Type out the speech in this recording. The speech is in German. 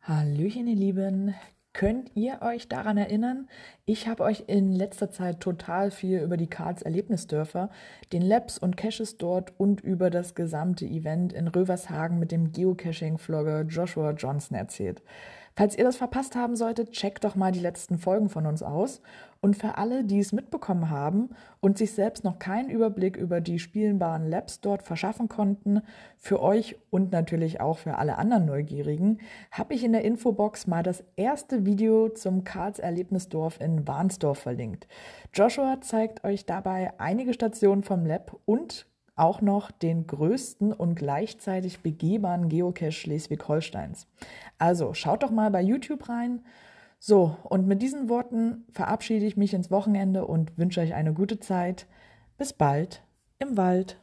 Hallöchen, ihr Lieben. Könnt ihr euch daran erinnern? Ich habe euch in letzter Zeit total viel über die Karls Erlebnisdörfer, den Labs und Caches dort und über das gesamte Event in Rövershagen mit dem Geocaching-Vlogger Joshua Johnson erzählt. Falls ihr das verpasst haben solltet, checkt doch mal die letzten Folgen von uns aus. Und für alle, die es mitbekommen haben und sich selbst noch keinen Überblick über die spielenbaren Labs dort verschaffen konnten, für euch und natürlich auch für alle anderen Neugierigen, habe ich in der Infobox mal das erste Video zum Karls Erlebnisdorf in Warnsdorf verlinkt. Joshua zeigt euch dabei einige Stationen vom Lab und auch noch den größten und gleichzeitig begehbaren Geocache Schleswig-Holsteins. Also schaut doch mal bei YouTube rein. So, und mit diesen Worten verabschiede ich mich ins Wochenende und wünsche euch eine gute Zeit. Bis bald im Wald.